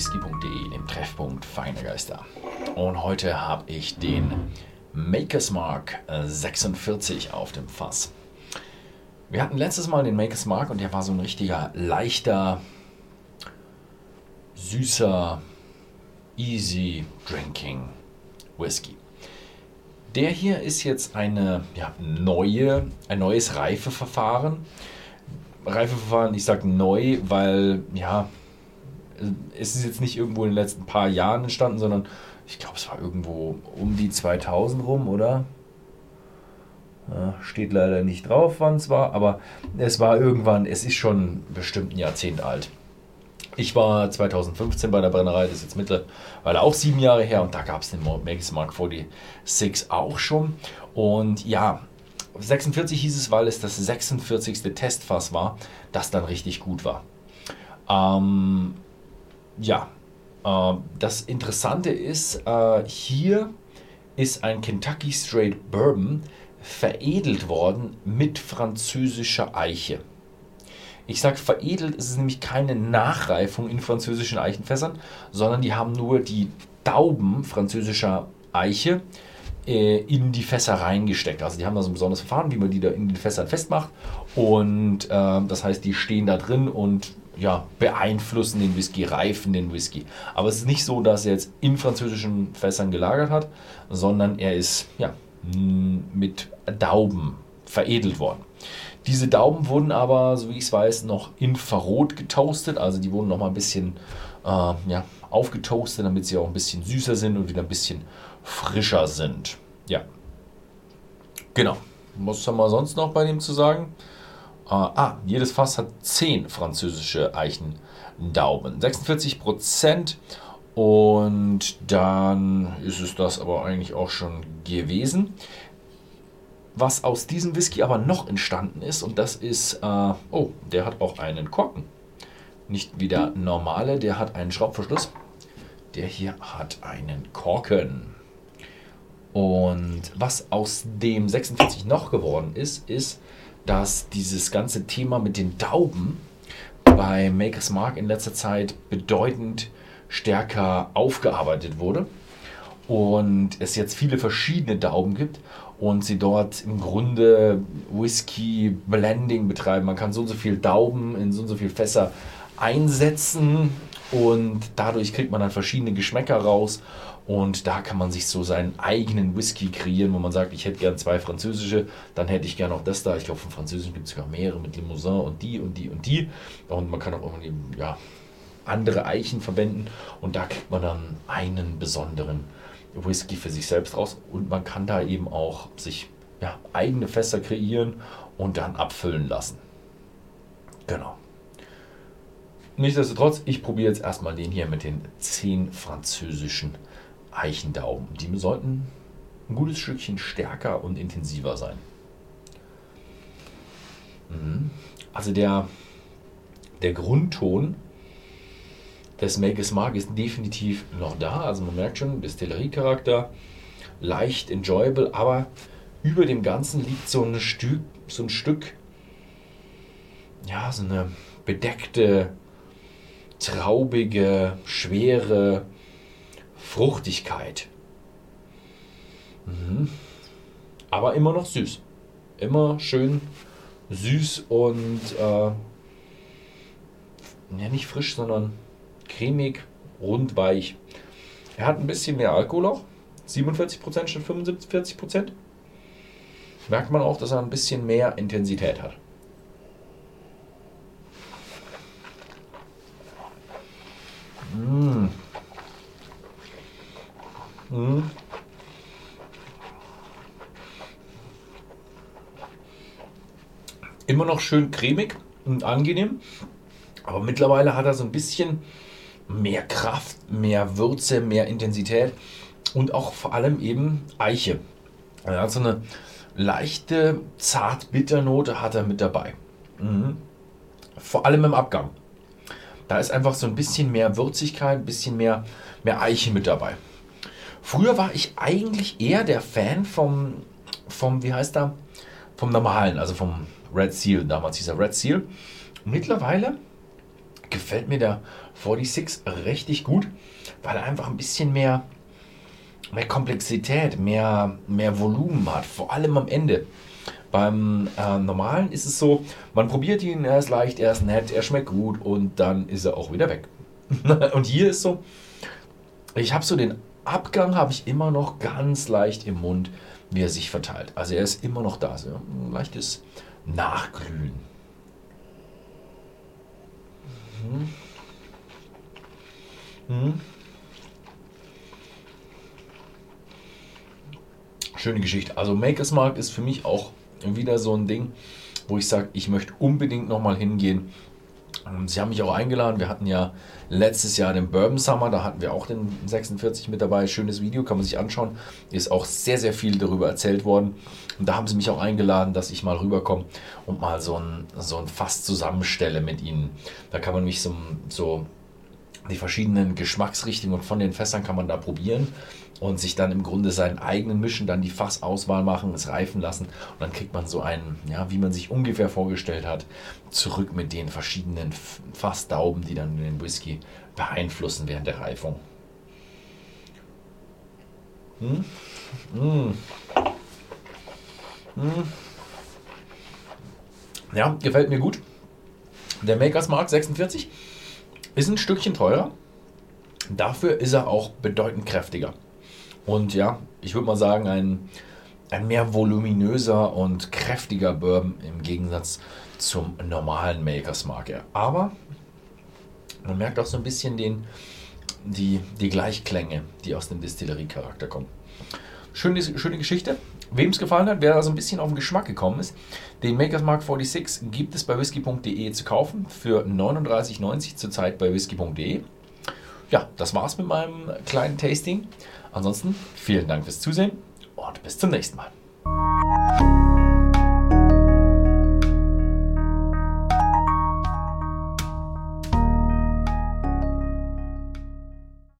www.whisky.de, dem Treffpunkt Feine Geister. Und heute habe ich den Maker's Mark 46 auf dem Fass. Wir hatten letztes Mal den Maker's Mark und der war so ein richtiger leichter, süßer, easy drinking Whisky. Der hier ist jetzt eine ja, neue, ein neues Reifeverfahren. Reifeverfahren, ich sage neu, weil ja, es ist jetzt nicht irgendwo in den letzten paar Jahren entstanden, sondern ich glaube, es war irgendwo um die 2000 rum, oder? Ja, steht leider nicht drauf, wann es war, aber es war irgendwann, es ist schon bestimmt ein Jahrzehnt alt. Ich war 2015 bei der Brennerei, das ist jetzt mittlerweile auch sieben Jahre her und da gab es den Magus Mark 46 auch schon. Und ja, 46 hieß es, weil es das 46. Testfass war, das dann richtig gut war. Ähm, ja, äh, das Interessante ist, äh, hier ist ein Kentucky Straight Bourbon veredelt worden mit französischer Eiche. Ich sage veredelt, ist es nämlich keine Nachreifung in französischen Eichenfässern, sondern die haben nur die Dauben französischer Eiche äh, in die Fässer reingesteckt. Also die haben da so ein besonderes Verfahren, wie man die da in den Fässern festmacht. Und äh, das heißt, die stehen da drin und ja, beeinflussen den Whisky, reifen den Whisky. Aber es ist nicht so, dass er jetzt in französischen Fässern gelagert hat, sondern er ist ja, mit Dauben veredelt worden. Diese Dauben wurden aber, so wie ich es weiß, noch infrarot getoastet. Also die wurden noch mal ein bisschen äh, ja, aufgetoastet, damit sie auch ein bisschen süßer sind und wieder ein bisschen frischer sind. Ja. Genau. Was haben wir sonst noch bei dem zu sagen? Äh, ah, jedes Fass hat 10 französische Eichendauben. 46 Prozent. Und dann ist es das aber eigentlich auch schon gewesen. Was aus diesem Whisky aber noch entstanden ist, und das ist, äh, oh, der hat auch einen Korken. Nicht wie der normale, der hat einen Schraubverschluss. Der hier hat einen Korken. Und was aus dem 46 noch geworden ist, ist, dass dieses ganze Thema mit den Dauben bei Makers Mark in letzter Zeit bedeutend stärker aufgearbeitet wurde und es jetzt viele verschiedene Dauben gibt und sie dort im Grunde Whisky Blending betreiben. Man kann so und so viel Dauben in so und so viel Fässer einsetzen und dadurch kriegt man dann verschiedene Geschmäcker raus und da kann man sich so seinen eigenen Whisky kreieren, wo man sagt, ich hätte gern zwei französische, dann hätte ich gern auch das da. Ich glaube, von französischen gibt es sogar mehrere mit Limousin und die und die und die. Und man kann auch irgendwie, ja, andere Eichen verwenden und da kriegt man dann einen besonderen Whisky für sich selbst raus und man kann da eben auch sich ja, eigene Fässer kreieren und dann abfüllen lassen. Genau. Nichtsdestotrotz, ich probiere jetzt erstmal den hier mit den 10 französischen Eichendauben. Die sollten ein gutes Stückchen stärker und intensiver sein. Mhm. Also der, der Grundton des Makes Mark ist definitiv noch da. Also man merkt schon, Distillerie-Charakter, leicht enjoyable, aber über dem Ganzen liegt so ein Stück, so ein Stück, ja, so eine bedeckte, traubige, schwere Fruchtigkeit. Mhm. Aber immer noch süß. Immer schön süß und äh, ja, nicht frisch, sondern cremig, rund, weich. Er hat ein bisschen mehr Alkohol auch. 47% statt 45%. Merkt man auch, dass er ein bisschen mehr Intensität hat. Mmh. Mmh. Immer noch schön cremig und angenehm. Aber mittlerweile hat er so ein bisschen mehr Kraft, mehr Würze, mehr Intensität und auch vor allem eben Eiche. Er hat so eine leichte zart-bitter-Note hat er mit dabei. Mhm. Vor allem im Abgang. Da ist einfach so ein bisschen mehr Würzigkeit, ein bisschen mehr, mehr Eiche mit dabei. Früher war ich eigentlich eher der Fan vom, vom wie heißt er, vom normalen, also vom Red Seal. Damals hieß er Red Seal. Mittlerweile gefällt mir der 46 richtig gut, weil er einfach ein bisschen mehr, mehr Komplexität, mehr, mehr Volumen hat, vor allem am Ende. Beim äh, normalen ist es so, man probiert ihn, er ist leicht, er ist nett, er schmeckt gut und dann ist er auch wieder weg. und hier ist so, ich habe so den Abgang habe ich immer noch ganz leicht im Mund, wie er sich verteilt. Also er ist immer noch da, so ein leichtes Nachglühen. Mhm. Mhm. Schöne Geschichte. Also Makers Mark ist für mich auch wieder so ein Ding, wo ich sage, ich möchte unbedingt nochmal hingehen. Sie haben mich auch eingeladen. Wir hatten ja letztes Jahr den Bourbon Summer, da hatten wir auch den 46 mit dabei. Schönes Video, kann man sich anschauen. Ist auch sehr, sehr viel darüber erzählt worden. Und da haben sie mich auch eingeladen, dass ich mal rüberkomme und mal so ein, so ein Fass zusammenstelle mit ihnen. Da kann man mich so, so die verschiedenen Geschmacksrichtungen von den Fässern kann man da probieren und sich dann im Grunde seinen eigenen Mischen, dann die Fassauswahl machen, es reifen lassen und dann kriegt man so einen, ja, wie man sich ungefähr vorgestellt hat, zurück mit den verschiedenen Fassdauben, die dann den Whisky beeinflussen während der Reifung. Hm? Hm. Hm. Ja, gefällt mir gut. Der Makers Mark 46 ist ein Stückchen teurer. Dafür ist er auch bedeutend kräftiger. Und ja, ich würde mal sagen, ein, ein mehr voluminöser und kräftiger Bourbon im Gegensatz zum normalen Makers Mark. Aber man merkt auch so ein bisschen den, die, die Gleichklänge, die aus dem Distillerie-Charakter kommen. Schöne, schöne Geschichte. Wem es gefallen hat, wer da so ein bisschen auf den Geschmack gekommen ist, den Makers Mark 46 gibt es bei whisky.de zu kaufen für 39,90 zurzeit bei whisky.de. Ja, das war's mit meinem kleinen Tasting. Ansonsten vielen Dank fürs Zusehen und bis zum nächsten Mal.